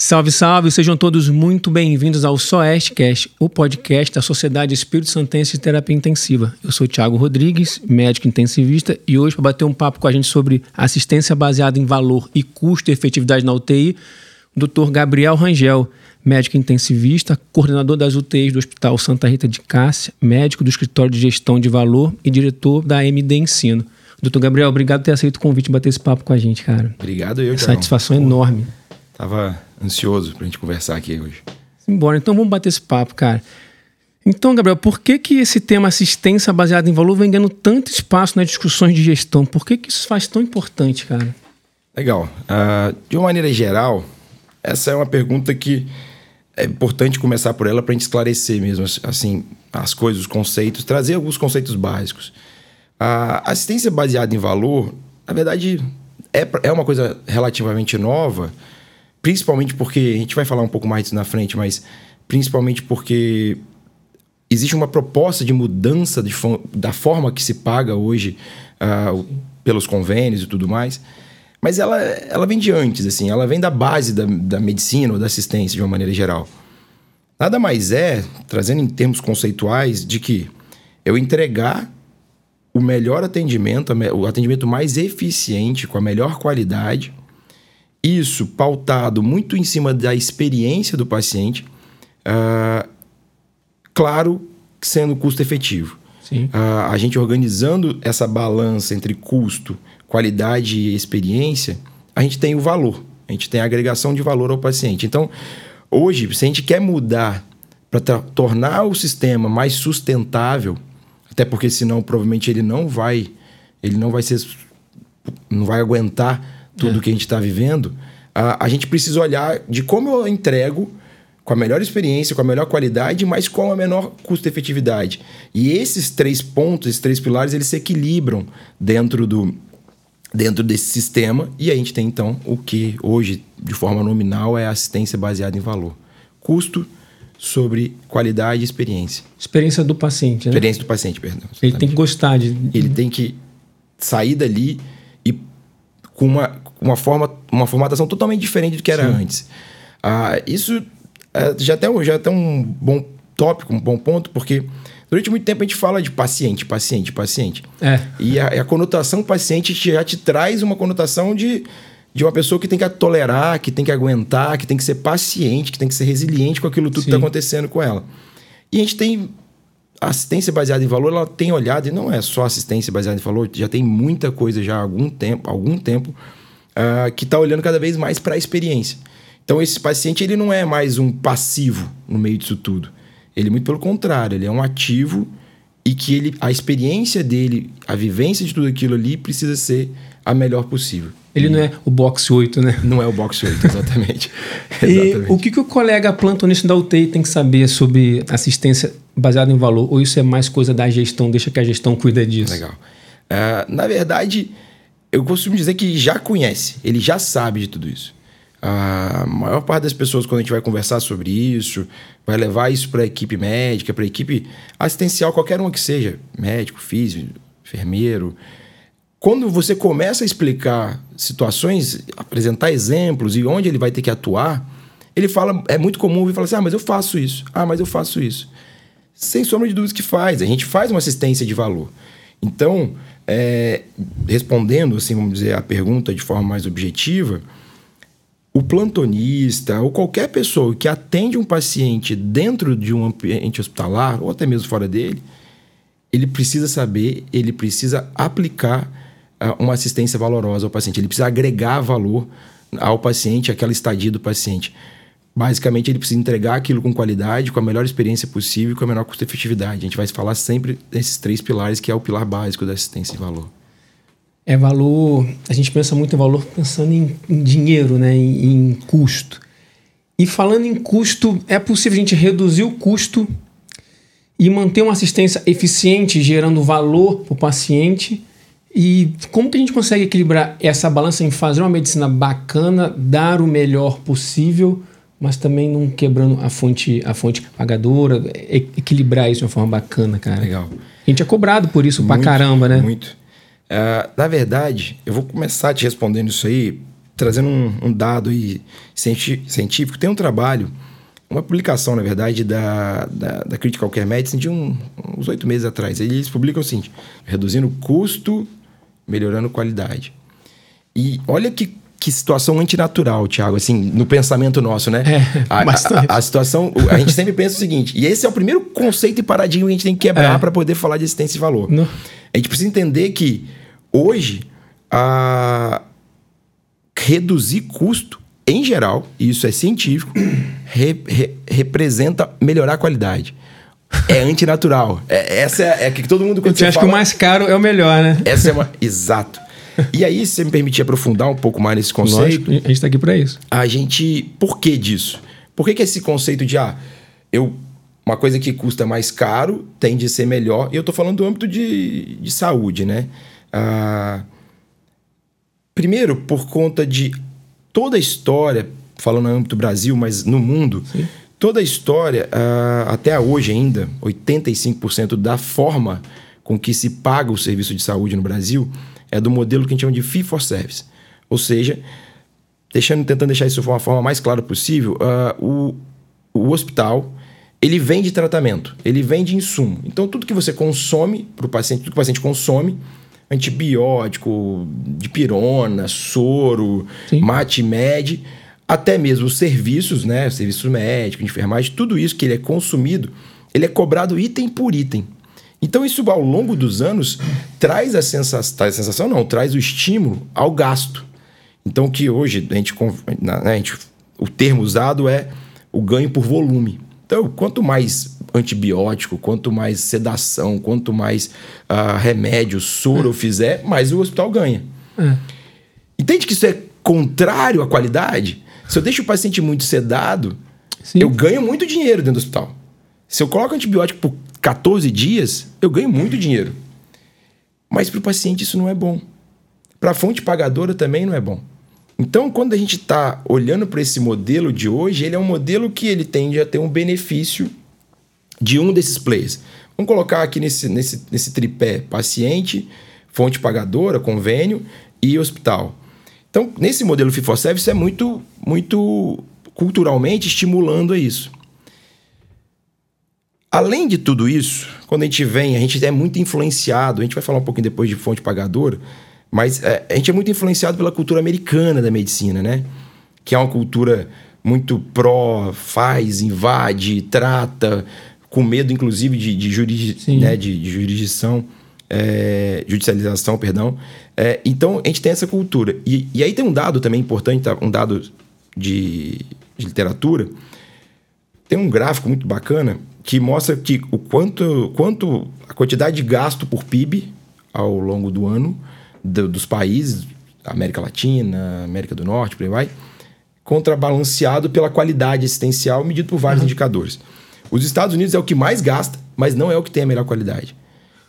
Salve, salve! Sejam todos muito bem-vindos ao SOESTcast, o podcast da Sociedade Espírito Santense de Terapia Intensiva. Eu sou Thiago Rodrigues, médico intensivista, e hoje, para bater um papo com a gente sobre assistência baseada em valor e custo e efetividade na UTI, o Dr. Gabriel Rangel, médico intensivista, coordenador das UTIs do Hospital Santa Rita de Cássia, médico do Escritório de Gestão de Valor e diretor da MD Ensino. Doutor Gabriel, obrigado por ter aceito o convite de bater esse papo com a gente, cara. Obrigado, eu, Satisfação enorme. Tava ansioso pra gente conversar aqui hoje. Embora, então vamos bater esse papo, cara. Então, Gabriel, por que, que esse tema assistência baseada em valor vem ganhando tanto espaço nas discussões de gestão? Por que, que isso faz tão importante, cara? Legal. Uh, de uma maneira geral, essa é uma pergunta que é importante começar por ela para a gente esclarecer mesmo assim as coisas, os conceitos, trazer alguns conceitos básicos. A assistência baseada em valor, na verdade, é, é uma coisa relativamente nova, Principalmente porque, a gente vai falar um pouco mais disso na frente, mas principalmente porque existe uma proposta de mudança de, da forma que se paga hoje uh, pelos convênios e tudo mais. Mas ela, ela vem de antes, assim, ela vem da base da, da medicina ou da assistência de uma maneira geral. Nada mais é, trazendo em termos conceituais, de que eu entregar o melhor atendimento, o atendimento mais eficiente, com a melhor qualidade, isso pautado muito em cima da experiência do paciente, uh, claro, sendo custo efetivo. Uh, a gente organizando essa balança entre custo, qualidade e experiência, a gente tem o valor, a gente tem a agregação de valor ao paciente. Então, hoje, se a gente quer mudar para tornar o sistema mais sustentável, até porque senão provavelmente ele não vai, ele não vai ser, não vai aguentar tudo é. que a gente está vivendo, a, a gente precisa olhar de como eu entrego com a melhor experiência, com a melhor qualidade, mas com a menor custo-efetividade. E esses três pontos, esses três pilares, eles se equilibram dentro do dentro desse sistema e a gente tem então o que hoje de forma nominal é assistência baseada em valor. Custo sobre qualidade e experiência. Experiência do paciente, né? Experiência do paciente, perdão. Exatamente. Ele tem que gostar de Ele tem que sair dali com uma, uma, forma, uma formatação totalmente diferente do que era Sim. antes. Ah, isso é, já, tem, já tem um bom tópico, um bom ponto, porque durante muito tempo a gente fala de paciente, paciente, paciente. É. E a, a conotação paciente já te traz uma conotação de, de uma pessoa que tem que tolerar, que tem que aguentar, que tem que ser paciente, que tem que ser resiliente com aquilo tudo Sim. que está acontecendo com ela. E a gente tem assistência baseada em valor, ela tem olhado, e não é só assistência baseada em valor, já tem muita coisa já há algum tempo, algum tempo uh, que está olhando cada vez mais para a experiência. Então, esse paciente ele não é mais um passivo no meio disso tudo. Ele, muito pelo contrário, ele é um ativo e que ele, a experiência dele, a vivência de tudo aquilo ali precisa ser a melhor possível. Ele e... não é o box 8, né? Não é o box 8, exatamente. e exatamente. o que, que o colega plantonista da UTI tem que saber sobre assistência baseada em valor? Ou isso é mais coisa da gestão, deixa que a gestão cuida disso? Legal. Uh, na verdade, eu costumo dizer que já conhece, ele já sabe de tudo isso. A maior parte das pessoas, quando a gente vai conversar sobre isso, vai levar isso para a equipe médica, para a equipe assistencial, qualquer uma que seja, médico, físico, enfermeiro. Quando você começa a explicar situações, apresentar exemplos e onde ele vai ter que atuar, ele fala, é muito comum ele falar assim: ah, mas eu faço isso, ah, mas eu faço isso. Sem sombra de dúvidas que faz, a gente faz uma assistência de valor. Então, é, respondendo, assim, vamos dizer, a pergunta de forma mais objetiva, o plantonista ou qualquer pessoa que atende um paciente dentro de um ambiente hospitalar ou até mesmo fora dele, ele precisa saber, ele precisa aplicar uh, uma assistência valorosa ao paciente, ele precisa agregar valor ao paciente, aquela estadia do paciente. Basicamente, ele precisa entregar aquilo com qualidade, com a melhor experiência possível e com a menor custo-efetividade. A gente vai falar sempre desses três pilares, que é o pilar básico da assistência de valor. É valor. A gente pensa muito em valor pensando em, em dinheiro, né? Em, em, custo. E falando em custo, é possível a gente reduzir o custo e manter uma assistência eficiente, gerando valor para o paciente. E como que a gente consegue equilibrar essa balança em fazer uma medicina bacana, dar o melhor possível? Mas também não quebrando a fonte, a fonte pagadora, equilibrar isso de uma forma bacana, cara. Legal. A gente é cobrado por isso muito, pra caramba, né? Muito. Uh, na verdade, eu vou começar te respondendo isso aí trazendo um, um dado aí científico, tem um trabalho, uma publicação, na verdade, da, da, da Critical Care Medicine de um, uns oito meses atrás. Eles publicam o seguinte: reduzindo custo, melhorando qualidade. E olha que, que situação antinatural, Thiago, assim, no pensamento nosso, né? É, a, a, a, situação, a gente sempre pensa o seguinte, e esse é o primeiro conceito e paradigma que a gente tem que quebrar é. para poder falar de existência e valor. Não. A gente precisa entender que hoje a reduzir custo em geral, e isso é científico, re, re, representa melhorar a qualidade. É antinatural. É, essa é, é que todo mundo quando você acha fala, que o mais caro é o melhor, né? Essa é uma. Exato. E aí, se você me permitir aprofundar um pouco mais nesse conceito. Lógico, a gente está aqui para isso. A gente. Por que disso? Por que, que esse conceito de ah, eu. Uma coisa que custa mais caro tende a ser melhor. E eu estou falando do âmbito de, de saúde, né? Ah, primeiro, por conta de toda a história, falando no âmbito do Brasil, mas no mundo, Sim. toda a história, uh, até hoje ainda, 85% da forma com que se paga o serviço de saúde no Brasil é do modelo que a gente chama de fee for service. Ou seja, deixando, tentando deixar isso de uma forma mais clara possível, uh, o, o hospital ele vende tratamento, ele vende insumo. Então, tudo que você consome para o paciente, tudo que o paciente consome, antibiótico, dipirona, soro, Sim. mate-med, até mesmo os serviços, né? Serviço médico, enfermagem, tudo isso que ele é consumido, ele é cobrado item por item. Então, isso ao longo dos anos traz a sensação, traz a sensação não, traz o estímulo ao gasto. Então, que hoje a gente, né, a gente, o termo usado é o ganho por volume. Então, quanto mais antibiótico, quanto mais sedação, quanto mais uh, remédio, soro é. eu fizer, mais o hospital ganha. É. Entende que isso é contrário à qualidade? Se eu deixo o paciente muito sedado, Sim. eu ganho muito dinheiro dentro do hospital. Se eu coloco antibiótico por 14 dias, eu ganho muito dinheiro. Mas para o paciente isso não é bom. Para a fonte pagadora também não é bom. Então, quando a gente está olhando para esse modelo de hoje, ele é um modelo que ele tende a ter um benefício de um desses players. Vamos colocar aqui nesse, nesse, nesse tripé paciente, fonte pagadora, convênio e hospital. Então, nesse modelo fee for service é muito, muito culturalmente estimulando a isso. Além de tudo isso, quando a gente vem, a gente é muito influenciado, a gente vai falar um pouquinho depois de fonte pagadora, mas é, a gente é muito influenciado pela cultura americana da medicina, né? Que é uma cultura muito pró, faz, invade, trata, com medo, inclusive, de, de, jurisdi né? de, de jurisdição, é, judicialização, perdão. É, então, a gente tem essa cultura. E, e aí tem um dado também importante, tá? um dado de, de literatura. Tem um gráfico muito bacana que mostra que o quanto, quanto a quantidade de gasto por PIB ao longo do ano do, dos países, América Latina, América do Norte, por aí vai, contrabalanceado pela qualidade assistencial medido por vários uhum. indicadores. Os Estados Unidos é o que mais gasta, mas não é o que tem a melhor qualidade.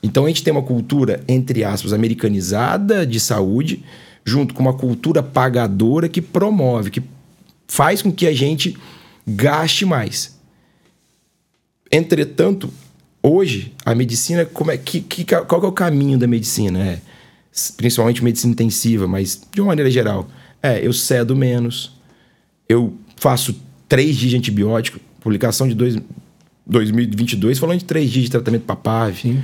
Então a gente tem uma cultura, entre aspas, americanizada de saúde, junto com uma cultura pagadora que promove, que faz com que a gente gaste mais. Entretanto, hoje, a medicina, como é, que, que, qual é o caminho da medicina? É, principalmente medicina intensiva, mas de uma maneira geral. É, eu cedo menos, eu faço três dias de antibiótico, publicação de dois, 2022 falando de três dias de tratamento para PAV.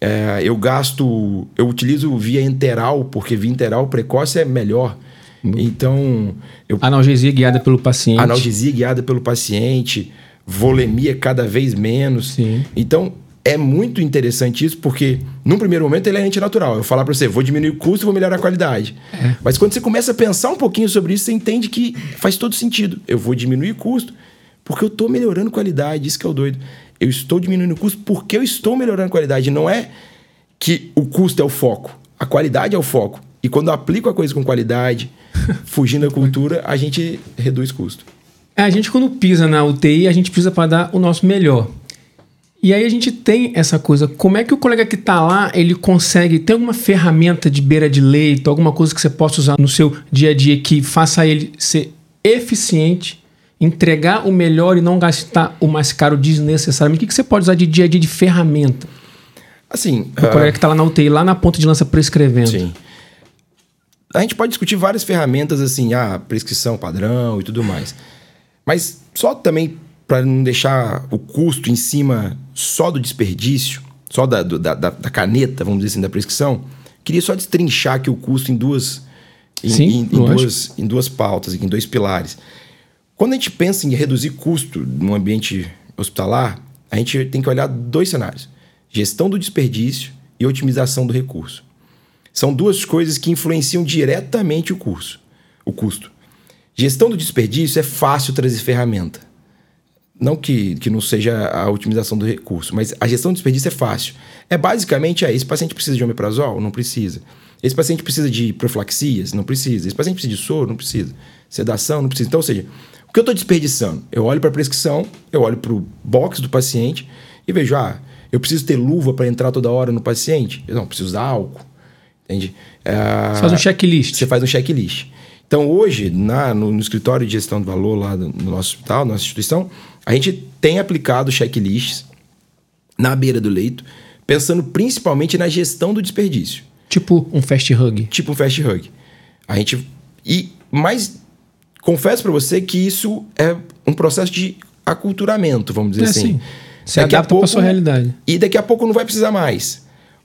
É, eu gasto, eu utilizo via enteral, porque via enteral precoce é melhor. Então. Eu, analgesia guiada pelo paciente. Analgesia guiada pelo paciente, volemia cada vez menos. Sim. Então, é muito interessante isso, porque num primeiro momento ele é antinatural. Eu falar para você, vou diminuir o custo e vou melhorar a qualidade. É. Mas quando você começa a pensar um pouquinho sobre isso, você entende que faz todo sentido. Eu vou diminuir o custo porque eu estou melhorando qualidade. Isso que é o doido. Eu estou diminuindo o custo porque eu estou melhorando a qualidade. Não é que o custo é o foco. A qualidade é o foco. E quando eu aplico a coisa com qualidade, fugindo da cultura, a gente reduz custo. É, a gente quando pisa na UTI, a gente pisa para dar o nosso melhor. E aí a gente tem essa coisa, como é que o colega que está lá, ele consegue ter alguma ferramenta de beira de leito, alguma coisa que você possa usar no seu dia a dia que faça ele ser eficiente, entregar o melhor e não gastar o mais caro desnecessariamente? O que, você pode usar de dia a dia de ferramenta? Assim, o uh... colega que está lá na UTI, lá na ponta de lança prescrevendo. Sim. A gente pode discutir várias ferramentas assim, a ah, prescrição padrão e tudo mais. Mas só também para não deixar o custo em cima só do desperdício, só da, da, da, da, caneta, vamos dizer assim, da prescrição, queria só destrinchar aqui o custo em duas, em, Sim, em, em duas, em duas pautas, em dois pilares. Quando a gente pensa em reduzir custo no ambiente hospitalar, a gente tem que olhar dois cenários: gestão do desperdício e otimização do recurso. São duas coisas que influenciam diretamente o curso, o custo. Gestão do desperdício é fácil trazer ferramenta. Não que, que não seja a otimização do recurso, mas a gestão do desperdício é fácil. É basicamente é, esse paciente precisa de omeprazol? Não precisa. Esse paciente precisa de profilaxias? Não precisa. Esse paciente precisa de soro? Não precisa. Sedação? Não precisa. Então, ou seja, o que eu estou desperdiçando? Eu olho para a prescrição, eu olho para o box do paciente e vejo, ah, eu preciso ter luva para entrar toda hora no paciente? Eu não, preciso usar álcool. Entende? É, faz um checklist. Você faz um checklist. Então, hoje, na, no, no, escritório de gestão de valor lá no nosso hospital, nossa instituição, a gente tem aplicado checklists na beira do leito, pensando principalmente na gestão do desperdício. Tipo um fast hug. Tipo um fast hug. A gente. E, mas confesso para você que isso é um processo de aculturamento, vamos dizer é, assim. Sim. Se daqui adapta para sua realidade. E daqui a pouco não vai precisar mais.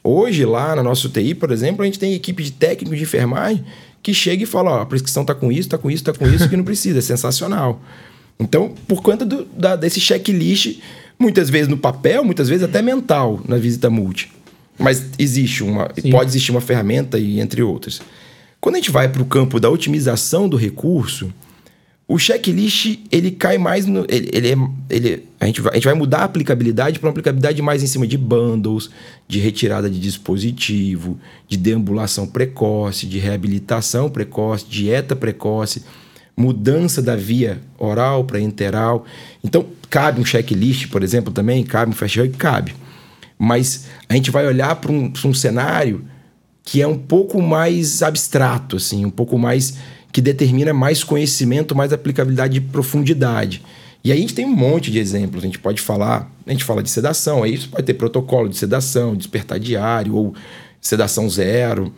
Hoje, lá na nossa UTI, por exemplo, a gente tem equipe de técnico de enfermagem que chega e fala: ó, a prescrição tá com isso, tá com isso, tá com isso, que não precisa. É sensacional. Então, por conta do, da, desse checklist, muitas vezes no papel, muitas vezes até mental na visita multi. Mas existe uma, Sim. pode existir uma ferramenta e entre outras. Quando a gente vai para o campo da otimização do recurso, o checklist, ele cai mais no. Ele, ele, é, ele a, gente vai, a gente vai mudar a aplicabilidade para uma aplicabilidade mais em cima de bundles, de retirada de dispositivo, de deambulação precoce, de reabilitação precoce, dieta precoce, mudança da via oral para enteral. Então, cabe um checklist, por exemplo, também, cabe um fast hug, cabe. Mas a gente vai olhar para um, um cenário que é um pouco mais abstrato, assim, um pouco mais que determina mais conhecimento, mais aplicabilidade de profundidade. E aí a gente tem um monte de exemplos. A gente pode falar, a gente fala de sedação, aí você pode ter protocolo de sedação, despertar diário ou sedação zero.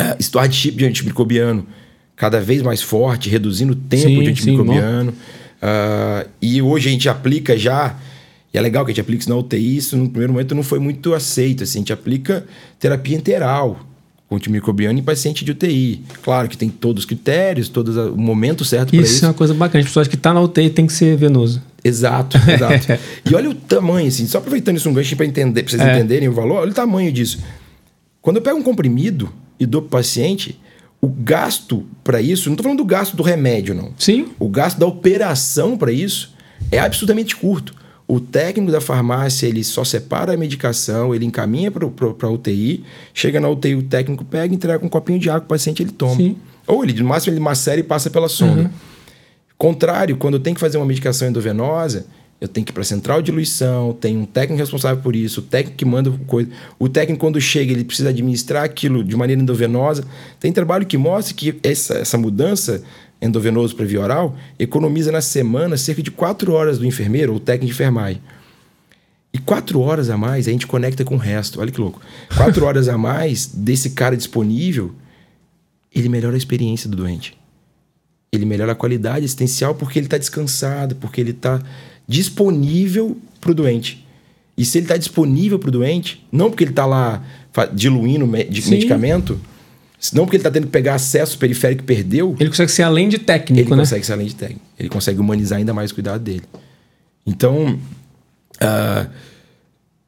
Uh, chip de antimicrobiano cada vez mais forte, reduzindo o tempo sim, de antimicrobiano. Uh, e hoje a gente aplica já, e é legal que a gente aplique isso na UTI, isso no primeiro momento não foi muito aceito. Assim, a gente aplica terapia enteral com antimicrobiano em paciente de UTI. Claro que tem todos os critérios, todo o momento certo para isso. Isso é uma coisa bacana. As pessoas que estão tá na UTI tem que ser venoso. Exato, exato. e olha o tamanho, assim, só aproveitando isso um gancho para entender, pra vocês é. entenderem o valor, olha o tamanho disso. Quando eu pego um comprimido e dou para o paciente, o gasto para isso, não estou falando do gasto do remédio, não. Sim. O gasto da operação para isso é absolutamente curto. O técnico da farmácia ele só separa a medicação, ele encaminha para a UTI, chega na UTI, o técnico pega, entrega um copinho de água o paciente ele toma. Sim. Ou ele, no máximo, ele macera e passa pela sonda. Uhum. Contrário, quando eu tenho que fazer uma medicação endovenosa, eu tenho que ir para a central de diluição, tem um técnico responsável por isso, o técnico que manda coisa. O técnico, quando chega, ele precisa administrar aquilo de maneira endovenosa. Tem trabalho que mostra que essa, essa mudança endovenoso para via oral, economiza na semana cerca de 4 horas do enfermeiro ou técnico de enfermagem. E quatro horas a mais a gente conecta com o resto. Olha que louco. Quatro horas a mais desse cara disponível, ele melhora a experiência do doente. Ele melhora a qualidade assistencial porque ele está descansado, porque ele está disponível para o doente. E se ele está disponível para o doente, não porque ele está lá diluindo de medicamento, não porque ele está tendo que pegar acesso periférico que perdeu. Ele consegue ser além de técnico, ele né? Ele consegue ser além de técnico. Ele consegue humanizar ainda mais o cuidado dele. Então, uh,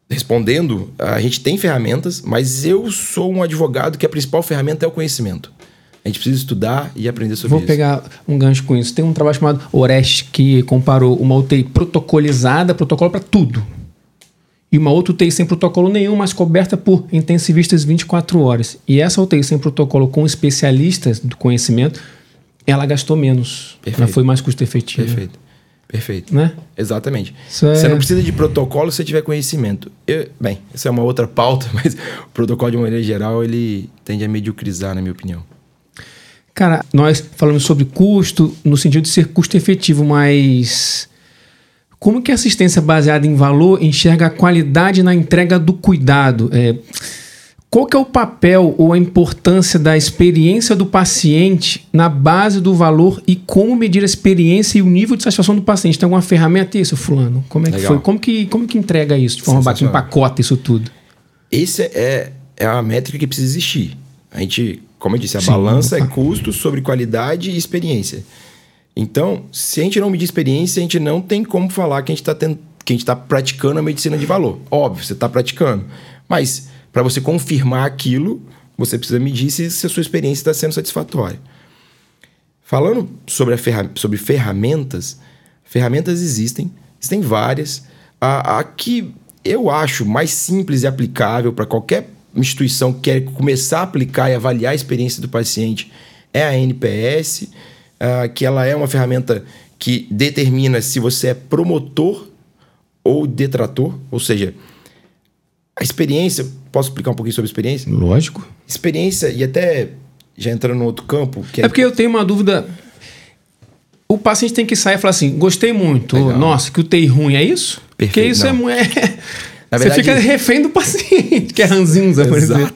respondendo, a gente tem ferramentas, mas eu sou um advogado que a principal ferramenta é o conhecimento. A gente precisa estudar e aprender sobre Vou isso. Vou pegar um gancho com isso. Tem um trabalho chamado Orest que comparou uma UTI protocolizada, protocolo para tudo e uma outra UTI sem protocolo nenhum, mas coberta por intensivistas 24 horas. E essa UTI sem protocolo com especialistas do conhecimento, ela gastou menos. Perfeito. Ela foi mais custo-efetiva. Perfeito. Perfeito. Né? Exatamente. É... Você não precisa de protocolo se você tiver conhecimento. Eu, bem, essa é uma outra pauta, mas o protocolo, de maneira geral, ele tende a mediocrizar, na minha opinião. Cara, nós falamos sobre custo no sentido de ser custo efetivo, mas como que a assistência baseada em valor enxerga a qualidade na entrega do cuidado? É, Qual que é o papel ou a importância da experiência do paciente na base do valor e como medir a experiência e o nível de satisfação do paciente? Tem alguma ferramenta isso, fulano? Como é que Legal. foi? Como que, como que entrega isso de forma bacana, Sensacional. empacota isso tudo? Esse é, é a métrica que precisa existir. A gente, como eu disse, a Sim, balança é custo sobre qualidade e experiência. Então, se a gente não medir experiência, a gente não tem como falar que a gente está tá praticando a medicina de valor. Óbvio, você está praticando. Mas, para você confirmar aquilo, você precisa medir se, se a sua experiência está sendo satisfatória. Falando sobre, ferra- sobre ferramentas, ferramentas existem, existem várias. A, a que eu acho mais simples e aplicável para qualquer instituição que quer começar a aplicar e avaliar a experiência do paciente é a NPS, ah, que ela é uma ferramenta que determina se você é promotor ou detrator, ou seja, a experiência. Posso explicar um pouquinho sobre a experiência? Lógico. Experiência, e até já entrando no outro campo, que É porque eu tenho uma dúvida. O paciente tem que sair e falar assim: gostei muito, Legal. nossa, que o TI ruim, é isso? Porque Perfeito, isso é, não. é. Na Você verdade- fica refém do paciente, que é ranzinza, por exemplo.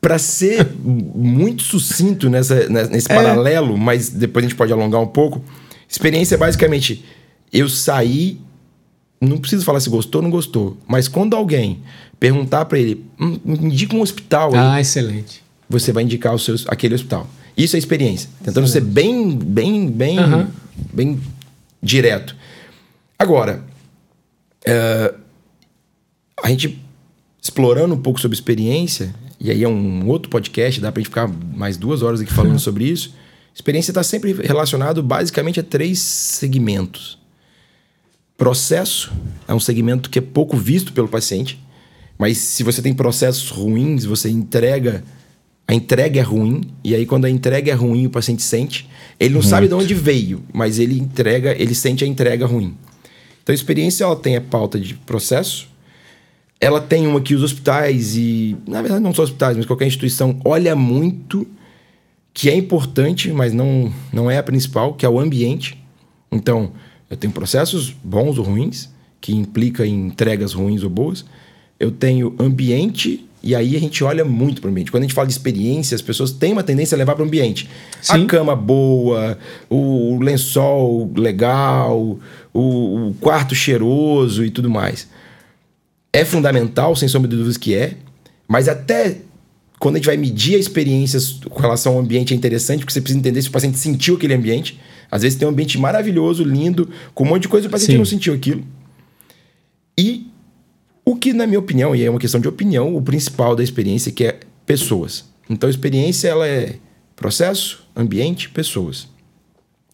Para ser muito sucinto nessa, ne- nesse É. paralelo, mas depois a gente pode alongar um pouco. Experiência é basicamente eu saí, não preciso falar se gostou ou não gostou, mas quando alguém perguntar para ele, "Hum, indica um hospital, aí", Ah, excelente. você vai indicar o seu, aquele hospital. Isso é experiência. Tentando ser bem, bem, bem, bem direto. Agora, é, a gente explorando um pouco sobre experiência, e aí é um outro podcast, dá pra gente ficar mais duas horas aqui falando sobre isso. Experiência está sempre relacionado basicamente a três segmentos. Processo é um segmento que é pouco visto pelo paciente, mas se você tem processos ruins, você entrega. A entrega é ruim, e aí quando a entrega é ruim, o paciente sente. Ele não sabe de onde veio, mas ele entrega, ele sente a entrega ruim. Então a experiência ela tem a pauta de processo, ela tem uma que os hospitais e, na verdade não só hospitais, mas qualquer instituição olha muito, que é importante, mas não, não é a principal, que é o ambiente. Então, eu tenho processos bons ou ruins, que implica em entregas ruins ou boas. Eu tenho ambiente, e aí a gente olha muito para o ambiente. Quando a gente fala de experiência, as pessoas têm uma tendência a levar para o ambiente. Sim. A cama boa, o lençol legal, o, o quarto cheiroso e tudo mais é fundamental, sem sombra de dúvidas que é, mas até quando a gente vai medir a experiência com relação ao ambiente é interessante, porque você precisa entender se o paciente sentiu aquele ambiente. Às vezes tem um ambiente maravilhoso, lindo, com um monte de coisa e o paciente Sim. não sentiu aquilo. E o que, na minha opinião, e é uma questão de opinião, o principal da experiência que é pessoas. Então, a experiência ela é processo, ambiente, pessoas.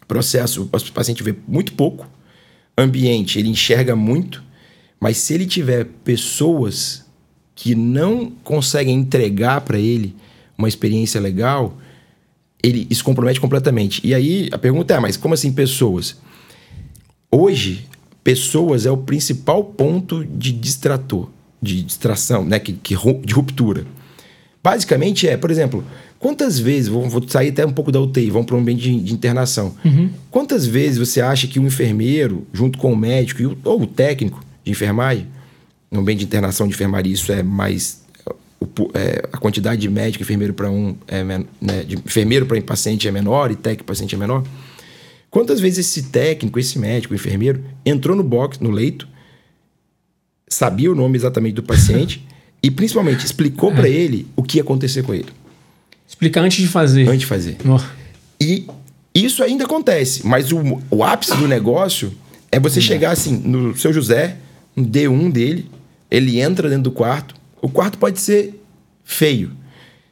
Processo, o paciente vê muito pouco. Ambiente, ele enxerga muito. Mas se ele tiver pessoas que não conseguem entregar para ele uma experiência legal, ele se compromete completamente. E aí a pergunta é: mas como assim pessoas? Hoje, pessoas é o principal ponto de distrator, de distração, né? que, que de ruptura. Basicamente é, por exemplo, quantas vezes, vou, vou sair até um pouco da UTI, vamos para um ambiente de, de internação. Quantas vezes você acha que o enfermeiro, junto com o médico e o- ou o técnico de enfermagem, no ambiente de internação de enfermaria, isso é mais. é, a quantidade de médico e enfermeiro para um. É, né, de enfermeiro para paciente é menor e técnico para paciente é menor. Quantas vezes esse técnico, esse médico, enfermeiro, entrou no box, no leito, sabia o nome exatamente do paciente e, principalmente, explicou para ele o que ia acontecer com ele Explicar antes de fazer. antes de fazer. Ó, E isso ainda acontece, mas o, o ápice do negócio é você chegar assim, no seu José, no D1 dele, ele entra dentro do quarto. O quarto pode ser feio.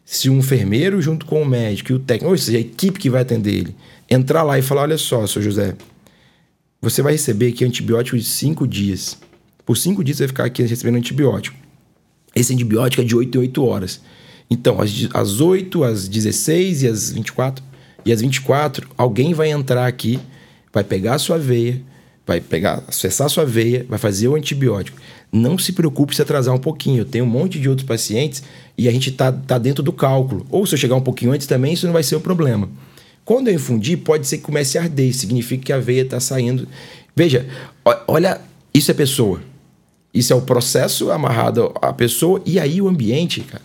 Se um enfermeiro, junto com o médico e o técnico, ou seja, a equipe que vai atender ele, entrar lá e falar: olha só, seu José, você vai receber aqui antibiótico de cinco dias. Por cinco dias você vai ficar aqui recebendo antibiótico. Esse antibiótico é de 8 em 8 horas. Então, às 8, às 16 e às 24. E às 24, alguém vai entrar aqui, vai pegar a sua veia, vai pegar, acessar a sua veia, vai fazer o antibiótico. Não se preocupe se atrasar um pouquinho. Eu tenho um monte de outros pacientes e a gente tá, tá dentro do cálculo. Ou se eu chegar um pouquinho antes também, isso não vai ser o problema. Quando eu infundir, pode ser que comece a arder. Significa que a veia está saindo. Veja, olha, isso é pessoa. Isso é o processo amarrado à pessoa e aí o ambiente, cara.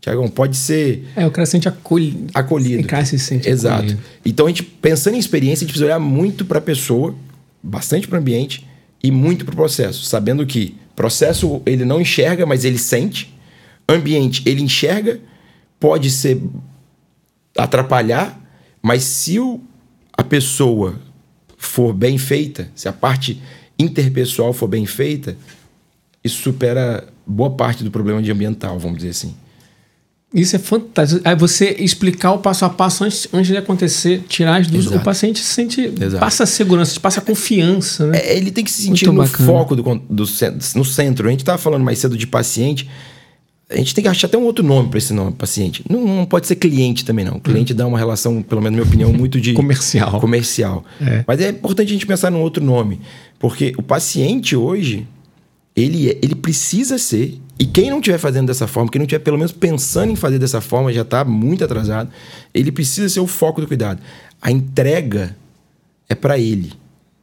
Tiagão, pode ser. É, o cara se sente acolhido. Acolhido. O cara se sente Exato. acolhido. Então, a gente, pensando em experiência, a gente precisa olhar muito para a pessoa, bastante para o ambiente e muito para o processo, sabendo que processo ele não enxerga, mas ele sente. Ambiente ele enxerga, pode ser atrapalhar, mas se o, a pessoa for bem feita, se a parte interpessoal for bem feita, isso supera boa parte do problema de ambiental, vamos dizer assim. Isso é fantástico. Aí você explicar o passo a passo antes, antes de acontecer, tirar as dúvidas. O paciente se sente. Exato. Passa a segurança, passa a confiança, né? É, ele tem que se sentir Muito no bacana. foco do, do no centro. A gente estava falando mais cedo de paciente. A gente tem que achar até um outro nome para esse nome, paciente. Não, não pode ser cliente também, não. Cliente dá uma relação, pelo menos na minha opinião, muito de. Comercial. Comercial. É. Mas é importante a gente pensar num outro nome. Porque o paciente hoje, ele, é- ele precisa ser. E quem não estiver fazendo dessa forma, quem não estiver pelo menos pensando em fazer dessa forma, já está muito atrasado. Ele precisa ser o foco do cuidado. A entrega é para ele,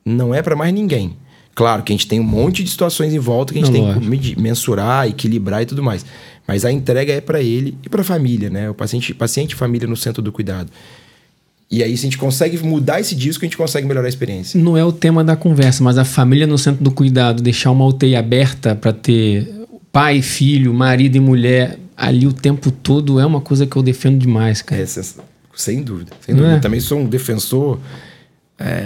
não é para mais ninguém. Claro que a gente tem um monte de situações em volta que a gente Não, tem que mensurar, equilibrar e tudo mais. Mas a entrega é para ele e para a família, né? O paciente, paciente e família no centro do cuidado. E aí, se a gente consegue mudar esse disco, a gente consegue melhorar a experiência. Não é o tema da conversa, mas a família no centro do cuidado, deixar uma UTI aberta para ter pai, filho, marido e mulher ali o tempo todo é uma coisa que eu defendo demais, cara. É, sem dúvida. Sem Não dúvida. é? Também sou um defensor.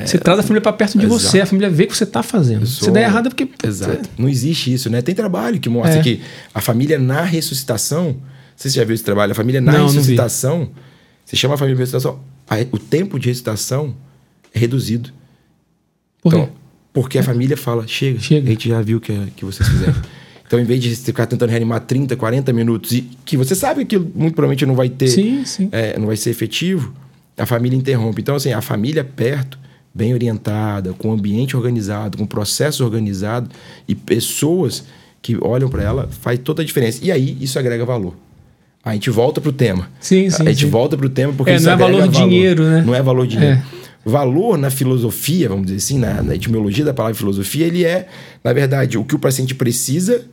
Você traz a família para perto de Exato. você, a família vê o que você tá fazendo. Se sou- der errado é porque. Exato. Não existe isso, né? Tem trabalho que mostra É. que a família na ressuscitação. Não sei se você já viu esse trabalho. A família na Não, não ressuscitação. Você chama a família de ressuscitação. o tempo de ressuscitação é reduzido. Por quê? Então, porque a família fala, chega, Chega. a gente já viu o que, que vocês fizeram. então, em vez de ficar tentando reanimar 30, 40 minutos, e que você sabe que muito provavelmente não vai ter, Sim, sim. é, não vai ser efetivo, a família interrompe. Então, assim, a família perto, bem orientada, com ambiente organizado, com processo organizado e pessoas que olham para ela, faz toda a diferença. E aí, isso agrega valor. A gente volta pro tema. Sim, sim, A gente sim. volta pro tema porque É, não é agrega valor dinheiro, né? Não é valor dinheiro. É. Valor na filosofia, vamos dizer assim, na, na etimologia da palavra filosofia, ele é, na verdade, o que o paciente precisa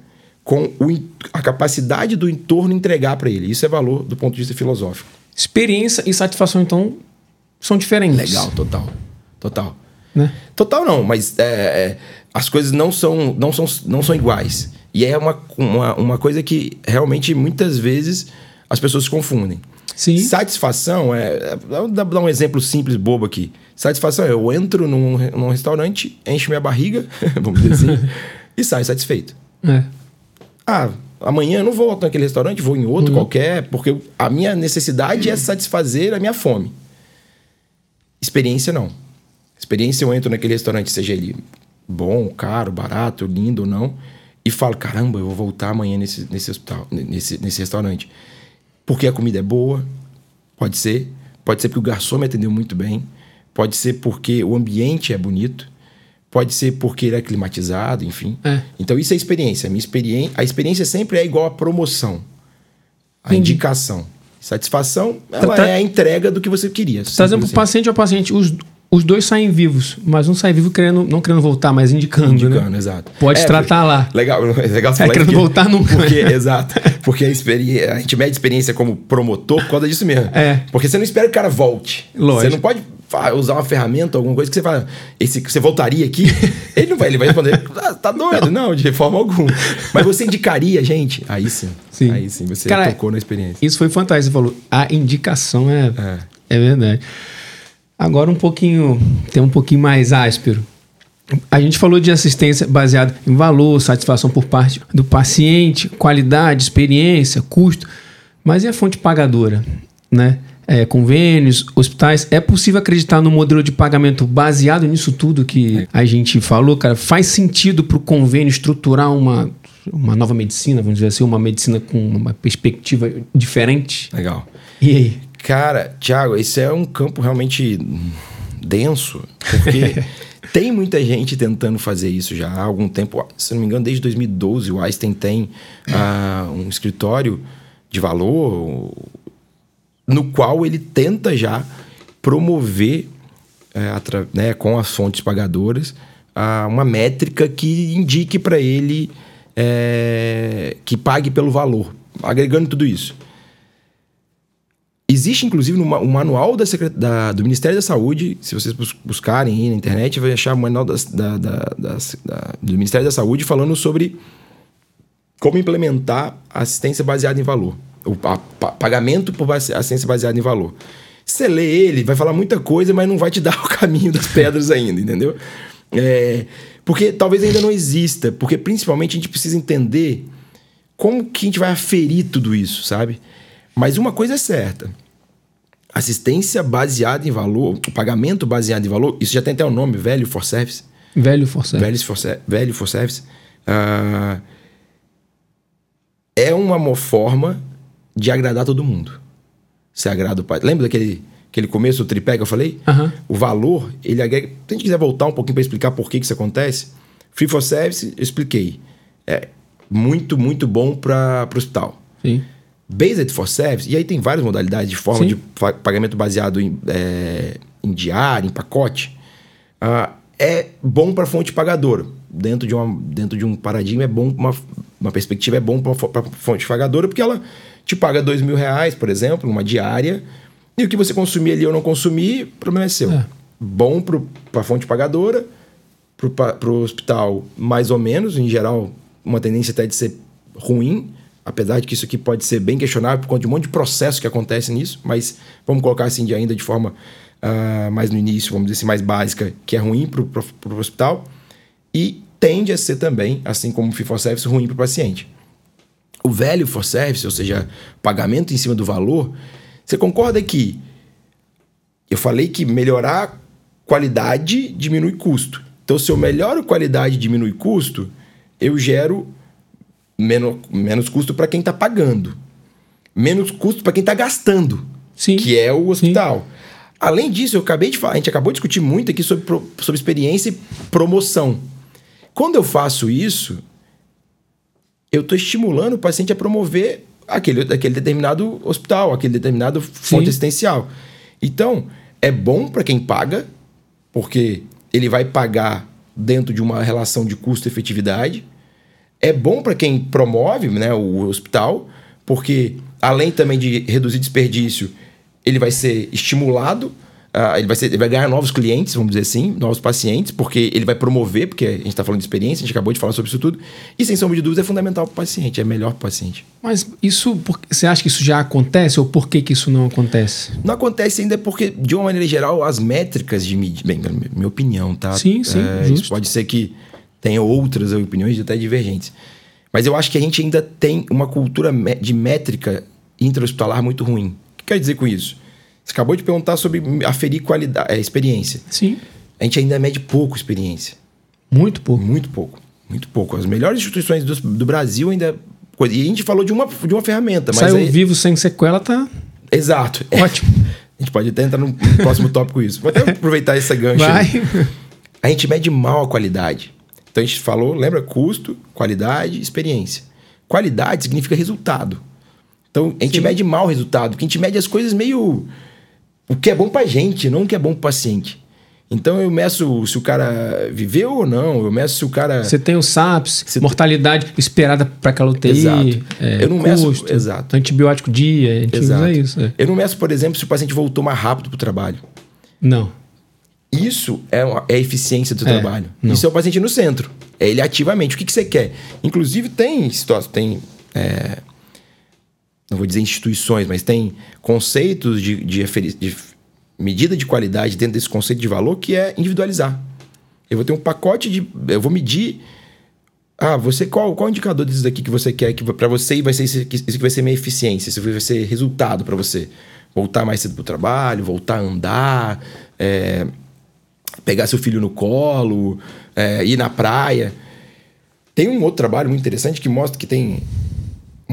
com o a capacidade do entorno entregar para ele. Isso é valor do ponto de vista filosófico. Experiência e satisfação, então, são diferentes. Legal, total. Total. Né? Total não, mas é, é, as coisas não são, não são, não são iguais. E é uma, uma, uma coisa que realmente muitas vezes as pessoas se confundem. Sim. Satisfação é. é- Vou dar um exemplo simples, bobo aqui. Satisfação é eu entro num, num restaurante, encho minha barriga, vamos dizer assim, e saio satisfeito. É. Ah, amanhã eu não volto naquele restaurante, vou em outro qualquer, porque a minha necessidade é satisfazer a minha fome. Experiência não. Experiência eu entro naquele restaurante, seja ele bom, caro, barato, lindo ou não, e falo, caramba, eu vou voltar amanhã nesse, nesse hospital, nesse, nesse restaurante. Porque a comida é boa, pode ser. Pode ser porque o garçom me atendeu muito bem. Pode ser porque o ambiente é bonito. Pode ser porque ele é climatizado, enfim. É. Então isso é experiência. A, minha experiência. a experiência sempre é igual à promoção. A Entendi. indicação. Satisfação, ela tá- é a entrega do que você queria. Trazendo para o paciente ao paciente, os, os dois saem vivos, mas um sai vivo querendo, não querendo voltar, mas indicando. Indicando, né? exato. Pode É, tratar lá. Legal, é legal você É, falar querendo voltar nunca. Porque, exato. Porque a, experi- a gente mede experiência como promotor por causa disso mesmo. É. Porque você não espera que o cara volte. Lógico. Você não pode usar uma ferramenta, alguma coisa que você fala, esse, você voltaria aqui? ele não vai, ele vai responder, "Ah, tá doido? Não. de forma alguma. Mas você indicaria, gente? Aí sim. Sim. Aí sim, você Cara, tocou na experiência. Isso foi fantástico. Você falou, a indicação é, É. é verdade. Agora um pouquinho, tem um pouquinho mais áspero. A gente falou de assistência baseada em valor, satisfação por parte do paciente, qualidade, experiência, custo, mas e a fonte pagadora, né? É, convênios, hospitais, é possível acreditar no modelo de pagamento baseado nisso tudo que a gente falou, cara? Faz sentido para o convênio estruturar uma, uma nova medicina, vamos dizer assim, uma medicina com uma perspectiva diferente? Legal. E aí? Cara, Thiago, esse é um campo realmente denso, porque tem muita gente tentando fazer isso já há algum tempo. Se não me engano, desde 2012, o Einstein tem ah, um escritório de valor no qual ele tenta já promover é, né, com as fontes pagadoras ah, uma métrica que indique para ele é, que pague pelo valor, agregando tudo isso. Existe, inclusive, no, um manual da, da, do Ministério da Saúde, se vocês buscarem aí na internet, vai achar o manual das, da, do Ministério da Saúde falando sobre como implementar assistência baseada em valor. O a, a, pagamento por assistência baseada em valor. Você lê ele, vai falar muita coisa, mas não vai te dar o caminho das pedras ainda, entendeu? É, porque talvez ainda não exista, porque principalmente a gente precisa entender como que a gente vai aferir tudo isso, sabe? Mas uma coisa é certa. Assistência baseada em valor, o pagamento baseado em valor, isso já tem até o um nome, velho for service. Velho for service. Velho for, velho for service. Uh, é uma forma de agradar todo mundo. Você agrada o pai. Lembra daquele aquele começo do tripé que eu falei? Uhum. O valor, ele agrega. Se a gente quiser voltar um pouquinho para explicar por que, que isso acontece, Free for Service, eu expliquei. É muito, muito bom para o hospital. Sim. Based for Service, e aí tem várias modalidades de forma Sim. de pagamento baseado em, é, em diário, em pacote. Uh, é bom para fonte pagadora. Dentro de, uma, dentro de um paradigma, é bom, uma, uma perspectiva é bom para fonte pagadora, porque ela te paga dois mil reais, por exemplo, uma diária, e o que você consumir ali ou não consumir, o problema é seu. É. Bom para a fonte pagadora, para o hospital, mais ou menos, em geral, uma tendência até de ser ruim, apesar de que isso aqui pode ser bem questionável por conta de um monte de processo que acontece nisso, mas vamos colocar assim de ainda de forma uh, mais no início, vamos dizer assim, mais básica, que é ruim para o hospital, e tende a ser também, assim como o fee for service, ruim para o paciente. O velho for service, ou seja, pagamento em cima do valor, você concorda que eu falei que melhorar qualidade diminui custo. Então, se eu melhoro qualidade e diminui custo, eu gero menos, menos custo para quem está pagando. Menos custo para quem está gastando. Sim. Que é o hospital. Sim. Além disso, eu acabei de falar, a gente acabou de discutir muito aqui sobre, sobre experiência e promoção. Quando eu faço isso, eu estou estimulando o paciente a promover aquele, aquele determinado hospital, aquele determinado fonte assistencial. Então, é bom para quem paga, porque ele vai pagar dentro de uma relação de custo-efetividade. É bom para quem promove né, o hospital, porque além também de reduzir desperdício, ele vai ser estimulado Uh, ele, vai ser, ele vai ganhar novos clientes, vamos dizer assim, novos pacientes, porque ele vai promover, porque a gente está falando de experiência, a gente acabou de falar sobre isso tudo. E sem sombra de dúvida é fundamental para o paciente, é melhor para o paciente. Mas isso, você acha que isso já acontece ou por que, que isso não acontece? Não acontece ainda porque, de uma maneira geral, as métricas de mídia. Bem, minha opinião, tá? Sim, sim. É, isso pode ser que tenha outras opiniões até divergentes. Mas eu acho que a gente ainda tem uma cultura de métrica intra-hospitalar muito ruim. O que quer dizer com isso? Você acabou de perguntar sobre aferir qualidade, é, experiência. Sim. A gente ainda mede pouco experiência. Muito pouco. Muito pouco. Muito pouco. As melhores instituições do, do Brasil ainda. E a gente falou de uma, de uma ferramenta. Mas Saiu aí... vivo sem sequela, tá. Exato. Ótimo. a gente pode até entrar no próximo tópico isso. Vou até aproveitar essa gancho. Vai. A gente mede mal a qualidade. Então a gente falou, lembra? Custo, qualidade, experiência. Qualidade significa resultado. Então a gente Sim. mede mal o resultado, porque a gente mede as coisas meio o que é bom pra gente, não o que é bom pro paciente. Então eu meço se o cara viveu ou não, eu meço se o cara. Você tem o SAPS, mortalidade tem... esperada para aquela UTI. Exato. É, eu não custo, meço. Exato. Antibiótico dia, a gente exato. usa isso. É. Eu não meço, por exemplo, se o paciente voltou mais rápido pro trabalho. Não. Isso é, uma, é a eficiência do é, trabalho. Não. Isso é o paciente no centro. É ele ativamente. O que, que você quer? Inclusive, tem situação, tem. É, não vou dizer instituições, mas tem conceitos de, de, de medida de qualidade dentro desse conceito de valor que é individualizar. Eu vou ter um pacote de. Eu vou medir. Ah, você qual, qual indicador desses daqui que você quer que para você vai ser isso que vai ser minha eficiência, isso vai ser resultado para você. Voltar mais cedo para o trabalho, voltar a andar, é, pegar seu filho no colo, é, ir na praia. Tem um outro trabalho muito interessante que mostra que tem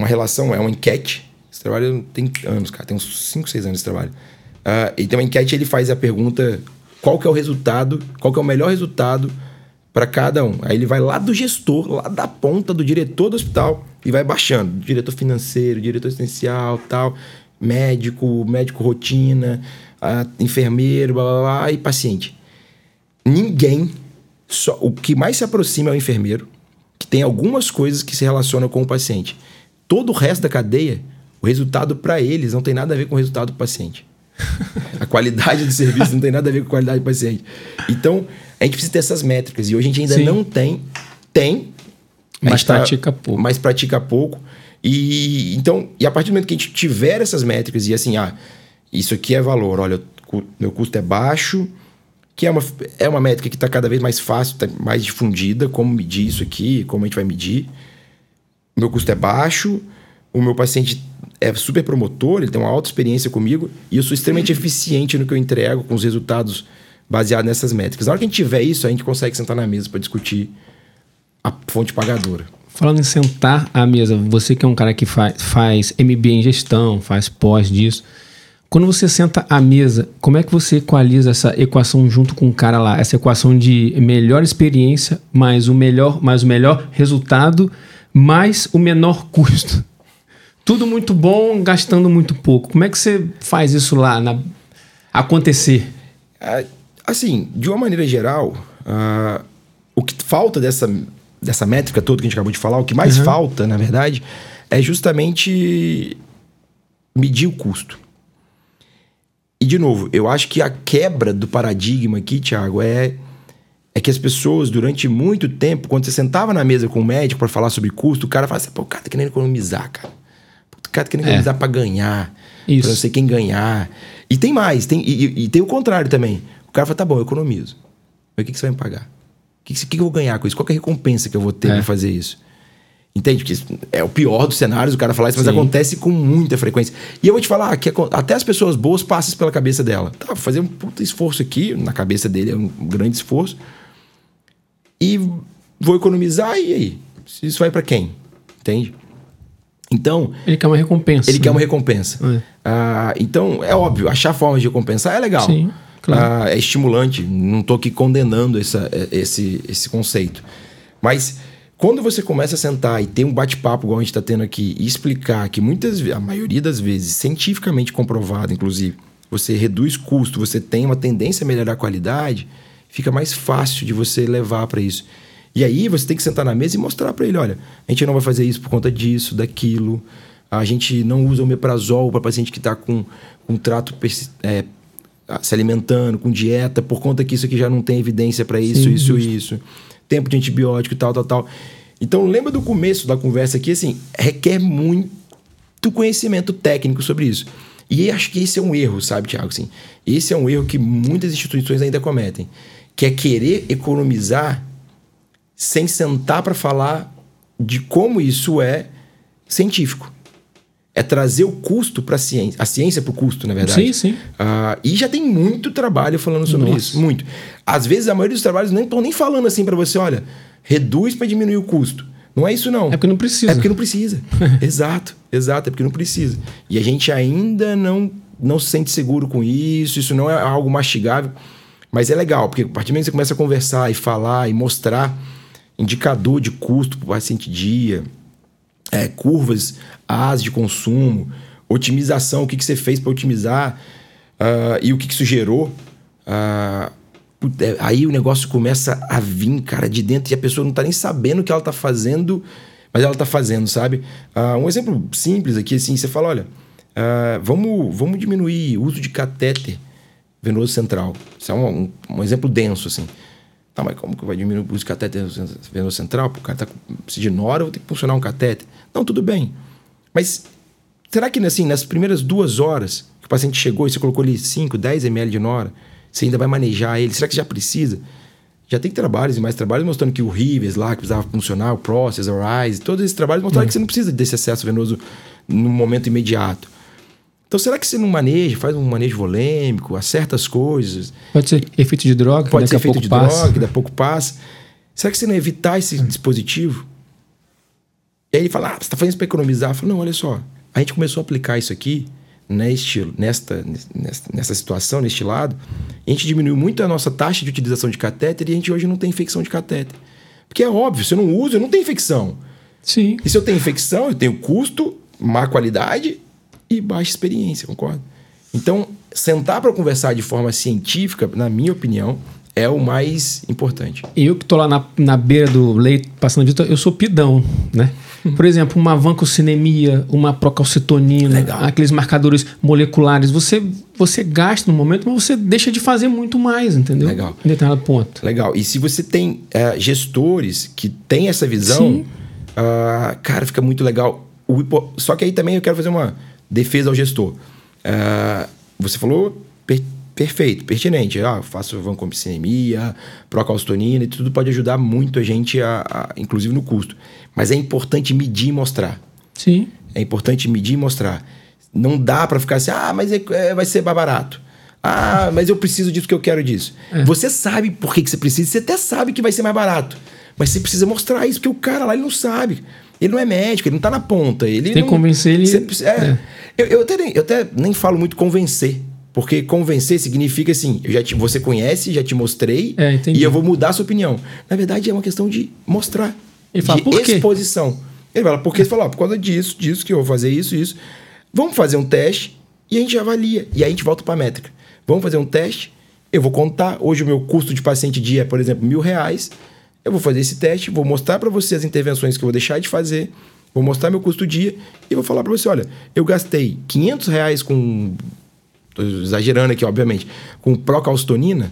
uma relação, é uma enquete. Esse trabalho tem anos, cara, tem uns 5, 6 anos esse trabalho. Uh, então a enquete ele faz a pergunta qual que é o resultado, qual que é o melhor resultado para cada um. Aí ele vai lá do gestor, lá da ponta do diretor do hospital e vai baixando. Diretor financeiro, diretor essencial, tal, médico, médico rotina, enfermeiro, blá, blá, blá, e paciente. Ninguém, só o que mais se aproxima é o enfermeiro, que tem algumas coisas que se relacionam com o paciente. Todo o resto da cadeia O resultado para eles não tem nada a ver com o resultado do paciente. a qualidade do serviço não tem nada a ver com a qualidade do paciente. Então, a gente precisa ter essas métricas. E hoje a gente ainda Sim. não tem. Tem. Mas tá pratica pouco. Mas pratica pouco. E então, e a partir do momento que a gente tiver essas métricas e assim, ah, isso aqui é valor, olha, meu custo é baixo, que é uma, é uma métrica que está cada vez mais fácil, tá mais difundida, como medir isso aqui, como a gente vai medir. Meu custo é baixo, o meu paciente é super promotor, ele tem uma alta experiência comigo e eu sou extremamente eficiente no que eu entrego com os resultados baseados nessas métricas. Na hora que a gente tiver isso, a gente consegue sentar na mesa para discutir a fonte pagadora. Falando em sentar à mesa, você que é um cara que faz, faz MBA em gestão, faz pós disso, quando você senta à mesa, como é que você equaliza essa equação junto com o cara lá? Essa equação de melhor experiência mais o melhor, mais o melhor resultado, mais o menor custo. Tudo muito bom, gastando muito pouco. Como é que você faz isso lá na... acontecer? É, assim, de uma maneira geral, uh, o que falta dessa, dessa métrica toda que a gente acabou de falar, o que mais uhum. falta, na verdade, é justamente medir o custo. E, de novo, eu acho que a quebra do paradigma aqui, Thiago, é, é que as pessoas, durante muito tempo, quando você sentava na mesa com o médico para falar sobre custo, o cara fala assim: pô, o cara tá querendo economizar, cara. O cara tá querendo é. economizar para ganhar, Isso. pra não sei quem ganhar. E tem mais, tem, e, e, tem o contrário também. O cara fala: tá bom, eu economizo. Mas o que, que você vai me pagar? O que, que, que eu vou ganhar com isso? Qual é a recompensa que eu vou ter é. pra fazer isso? Entende? Porque é o pior dos cenários o cara falar isso, mas Sim. acontece com muita frequência. E eu vou te falar que até as pessoas boas passam pela cabeça dela. Tá, vou fazer um puta esforço aqui, na cabeça dele é um grande esforço. E vou economizar, e aí? Isso vai para quem? Entende? Então. Ele quer uma recompensa. Ele né? quer uma recompensa. É. Ah, então, é óbvio, achar formas de recompensar é legal. Sim, claro. Ah, é estimulante. Não tô aqui condenando essa, esse, esse conceito. Mas quando você começa a sentar e ter um bate-papo igual a gente está tendo aqui e explicar que muitas a maioria das vezes, cientificamente comprovado, inclusive, você reduz custo, você tem uma tendência a melhorar a qualidade, fica mais fácil de você levar para isso. E aí você tem que sentar na mesa e mostrar para ele, olha, a gente não vai fazer isso por conta disso, daquilo. A gente não usa o meprazol para paciente que está com, com trato é, se alimentando, com dieta, por conta que isso aqui já não tem evidência para isso, Sim, isso, isso tempo de antibiótico e tal, tal, tal. Então, lembra do começo da conversa aqui, assim, requer muito conhecimento técnico sobre isso. E acho que esse é um erro, sabe, Tiago? Assim, esse é um erro que muitas instituições ainda cometem, que é querer economizar sem sentar para falar de como isso é científico. É trazer o custo para a ciência, a ciência para o custo, na verdade. Sim, sim. Uh, e já tem muito trabalho falando sobre Nossa. isso, muito. Às vezes a maioria dos trabalhos nem estão nem falando assim para você, olha, reduz para diminuir o custo. Não é isso não. É porque não precisa. É porque não precisa. exato, exato, é porque não precisa. E a gente ainda não não se sente seguro com isso, isso não é algo mastigável, mas é legal, porque a partir do momento que você começa a conversar e falar e mostrar indicador de custo para o paciente dia, é, curvas as de consumo, otimização, o que, que você fez para otimizar uh, e o que, que isso gerou. Uh, aí o negócio começa a vir, cara, de dentro e a pessoa não está nem sabendo o que ela está fazendo, mas ela está fazendo, sabe? Uh, um exemplo simples aqui, assim, você fala, olha, vamos, vamos diminuir o uso de catéter venoso central. Isso é um, um, um exemplo denso, assim. Tá, mas como que vai diminuir o uso de catéter venoso central? O cara tá de hora, eu vou ter que funcionar um catéter. Não, tudo bem. Mas será que assim, nas primeiras duas horas que o paciente chegou e você colocou ali 5, 10 ml de Nora, você ainda vai manejar ele? Será que já precisa? Já tem trabalhos e mais trabalhos mostrando que o Rivers lá, que precisava funcionar, o Process, o Rise, todos esses trabalhos mostraram que você não precisa desse excesso venoso no momento imediato. Então, será que você não maneja, faz um manejo volêmico, acerta as coisas? Pode ser efeito de droga, Pode ser efeito de passa. droga, que daqui a pouco passa. Será que você não evitar esse dispositivo? E aí ele fala, ah, você está fazendo isso para economizar? Eu falo, não, olha só, a gente começou a aplicar isso aqui neste, nesta, nesta, nessa situação, neste lado, a gente diminuiu muito a nossa taxa de utilização de catéter e a gente hoje não tem infecção de catéter. Porque é óbvio, se eu não uso, eu não tenho infecção. Sim. E se eu tenho infecção, eu tenho custo, má qualidade e baixa experiência, concorda? Então, sentar para conversar de forma científica, na minha opinião, é o mais importante. Eu que tô lá na, na beira do leito passando vida, eu sou pidão, né? Por exemplo, uma vancocinemia, uma procalcitonina, Legal. aqueles marcadores moleculares. Você, você gasta no momento, mas você deixa de fazer muito mais, entendeu? Legal. Em determinado ponto. Legal. E se você tem eh, gestores que têm essa visão, ah, cara, fica muito legal. Hipo- Só que aí também eu quero fazer uma defesa ao gestor. Ah, você falou per- perfeito, pertinente. Ah, eu faço vancomicinemia, procalcitonina e tudo pode ajudar muito a gente, a, a- inclusive no custo. Mas é importante medir e mostrar. Sim. É importante medir e mostrar. Não dá pra ficar assim, ah, mas é- é- vai ser mais barato. Ah, mas eu preciso disso que eu quero disso. Você sabe por que, que você precisa, você até sabe que vai ser mais barato. Mas você precisa mostrar isso, porque o cara lá ele não sabe. Ele não é médico, ele não tá na ponta. Ele Tem que não- convencer ele- Você precisa- é. Eu, eu até nem, eu até nem falo muito convencer. Porque convencer significa assim, eu já te, você conhece, já te mostrei, É, e eu vou mudar a sua opinião. Na verdade, é uma questão de mostrar. Ele fala, de "Por quê?" exposição. Ele fala, porque você falou, ó, por causa disso, disso, que eu vou fazer isso, isso. Vamos fazer um teste e a gente avalia. E aí a gente volta para a métrica. Vamos fazer um teste, eu vou contar. Hoje o meu custo de paciente dia é, por exemplo, mil reais. Eu vou fazer esse teste, vou mostrar para você as intervenções que eu vou deixar de fazer, vou mostrar meu custo dia e vou falar para você, olha, eu gastei 500 reais com... Tô exagerando aqui, obviamente. Com procalcitonina,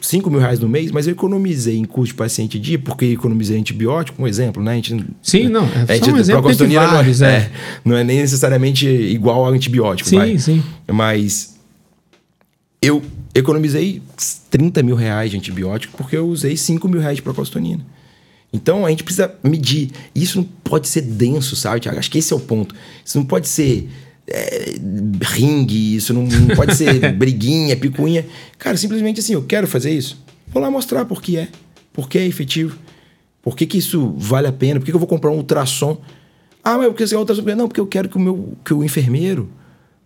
5 mil reais no mês, mas eu economizei em custo de paciente dia, porque economizei antibiótico, um exemplo, né? A gente, Sim, não, é a só um exemplo não, é, é. é, não é nem necessariamente igual ao antibiótico, Sim, vai. sim. Mas eu economizei 30 mil reais de antibiótico porque eu usei 5 mil reais de procalcitonina. Então a gente precisa medir. Isso não pode ser denso, sabe, Tiago? Acho que esse é o ponto. Isso não pode ser é, ringue, isso não, não pode ser briguinha, picuinha. Cara, simplesmente assim, eu quero fazer isso. Vou lá mostrar por que é, por que é efetivo, por que, que isso vale a pena, por que, que eu vou comprar um ultrassom. Ah, mas porque você é ultrassom? Não, porque eu quero que o meu que o enfermeiro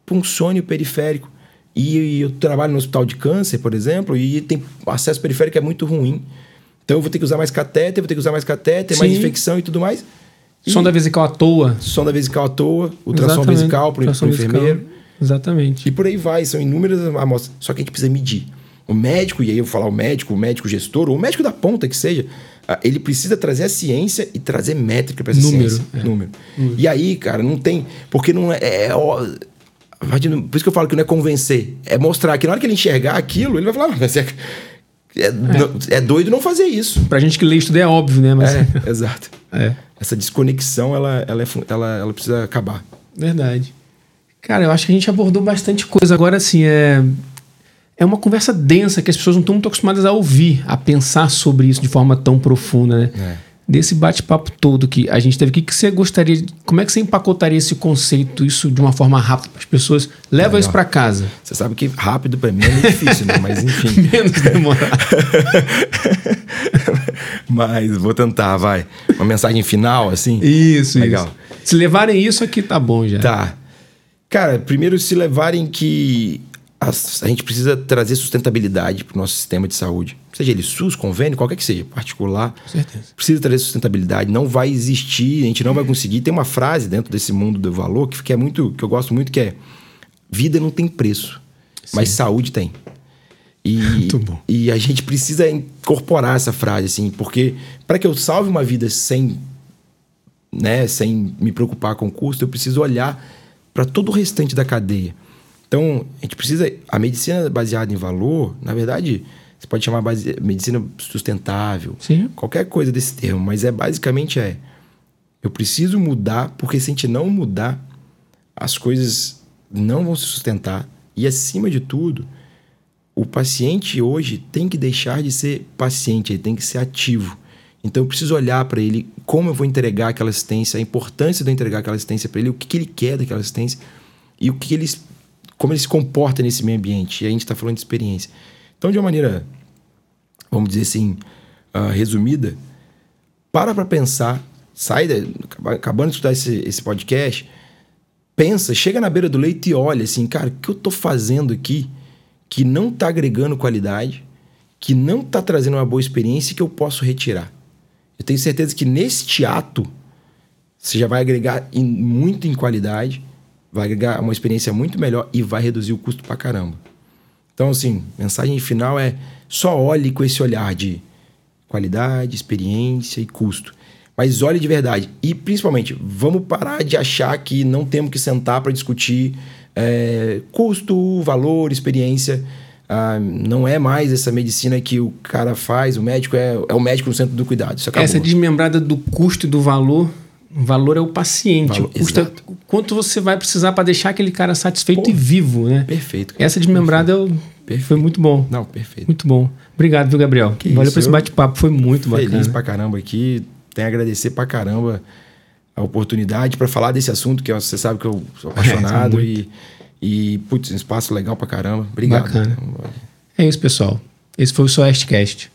puncione o periférico. E eu trabalho no hospital de câncer, por exemplo, e tem acesso periférico é muito ruim. Então eu vou ter que usar mais catéter, vou ter que usar mais catéter, mais Sim. infecção e tudo mais. E Som da vesical à toa. som da vesical à toa, ultrassom vesical para o enfermeiro. Exatamente. E por aí vai, são inúmeras amostras. Só que a gente precisa medir. O médico, e aí eu vou falar o médico, o médico gestor, ou o médico da ponta que seja, ah, ele precisa trazer a ciência e trazer métrica para essa Número, ciência. é. Número. E aí, cara, não tem. Porque não é. é, ó, por isso que eu falo que não é convencer. É mostrar que na hora que ele enxergar aquilo, ele vai falar, "Ah, mas é, é, não- é doido não fazer isso. Pra gente que lê isso daí é óbvio, né? Mas É, exato. é. Essa desconexão, ela, ela, é ela, ela precisa acabar. Verdade. Cara, eu acho que a gente abordou bastante coisa. Agora, assim, é. É uma conversa densa que as pessoas não estão muito acostumadas a ouvir, a pensar sobre isso de forma tão profunda, né? É. Desse bate-papo todo que a gente teve, o que, que você gostaria. Como é que você empacotaria esse conceito, isso de uma forma rápida para as pessoas? Leva isso para casa. Você sabe que rápido para mim é meio difícil, né? Mas enfim. Menos demorar. Mas vou tentar, vai. Uma mensagem final, assim? Isso, Legal. isso. Se levarem isso aqui, tá bom já. Tá. Cara, primeiro se levarem que as- a gente precisa trazer sustentabilidade para o nosso sistema de saúde. Seja ele SUS, convênio, qualquer que seja, particular. Com certeza. Precisa trazer sustentabilidade. Não vai existir, a gente não vai conseguir. Tem uma frase dentro desse mundo do valor que, que é muito, que eu gosto muito, que é vida não tem preço, mas saúde tem. E, Muito bom. e a gente precisa incorporar essa frase, assim, porque para que eu salve uma vida sem, né, sem me preocupar com o custo, eu preciso olhar para todo o restante da cadeia. Então, a gente precisa. A medicina baseada em valor, na verdade, você pode chamar base, medicina sustentável, Sim. qualquer coisa desse termo, mas é basicamente é. Eu preciso mudar, porque se a gente não mudar, as coisas não vão se sustentar. E acima de tudo, o paciente hoje tem que deixar de ser paciente, ele tem que ser ativo. Então eu preciso olhar para ele como eu vou entregar aquela assistência, a importância de eu entregar aquela assistência para ele, o que, que ele quer daquela assistência e o que, que ele, como ele se comporta nesse meio ambiente. E a gente está falando de experiência. Então, de uma maneira, vamos dizer assim, ah, resumida, para para pensar, sai, da, acaba- acabando de estudar esse, esse podcast, pensa, chega na beira do leito e olha assim, cara, o que eu tô fazendo aqui que não tá agregando qualidade, que não tá trazendo uma boa experiência e que eu posso retirar? Eu tenho certeza que neste ato você já vai agregar em- muito em qualidade, vai agregar uma experiência muito melhor e vai reduzir o custo pra caramba. Então, assim, mensagem final é só olhe com esse olhar de qualidade, experiência e custo. Mas olhe de verdade. E principalmente, vamos parar de achar que não temos que sentar para discutir é, custo, valor, experiência. Ah, não é mais essa medicina que o cara faz, o médico é, é o médico no centro do cuidado. Essa desmembrada do custo e do valor. O valor é o paciente. Valor, custa exato. quanto você vai precisar para deixar aquele cara satisfeito Pô, e vivo, né? Perfeito. Cara. Essa desmembrada. Eu, perfeito. foi muito bom. Não, perfeito. Muito bom. Obrigado, viu, Gabriel? Que Valeu por esse bate-papo, foi muito feliz bacana. Feliz pra caramba aqui. Tenho a agradecer pra caramba a oportunidade para falar desse assunto, que você sabe que eu sou apaixonado é, e, e, putz, um espaço legal pra caramba. Obrigado. Bacana. É isso, pessoal. Esse foi o Soestcast.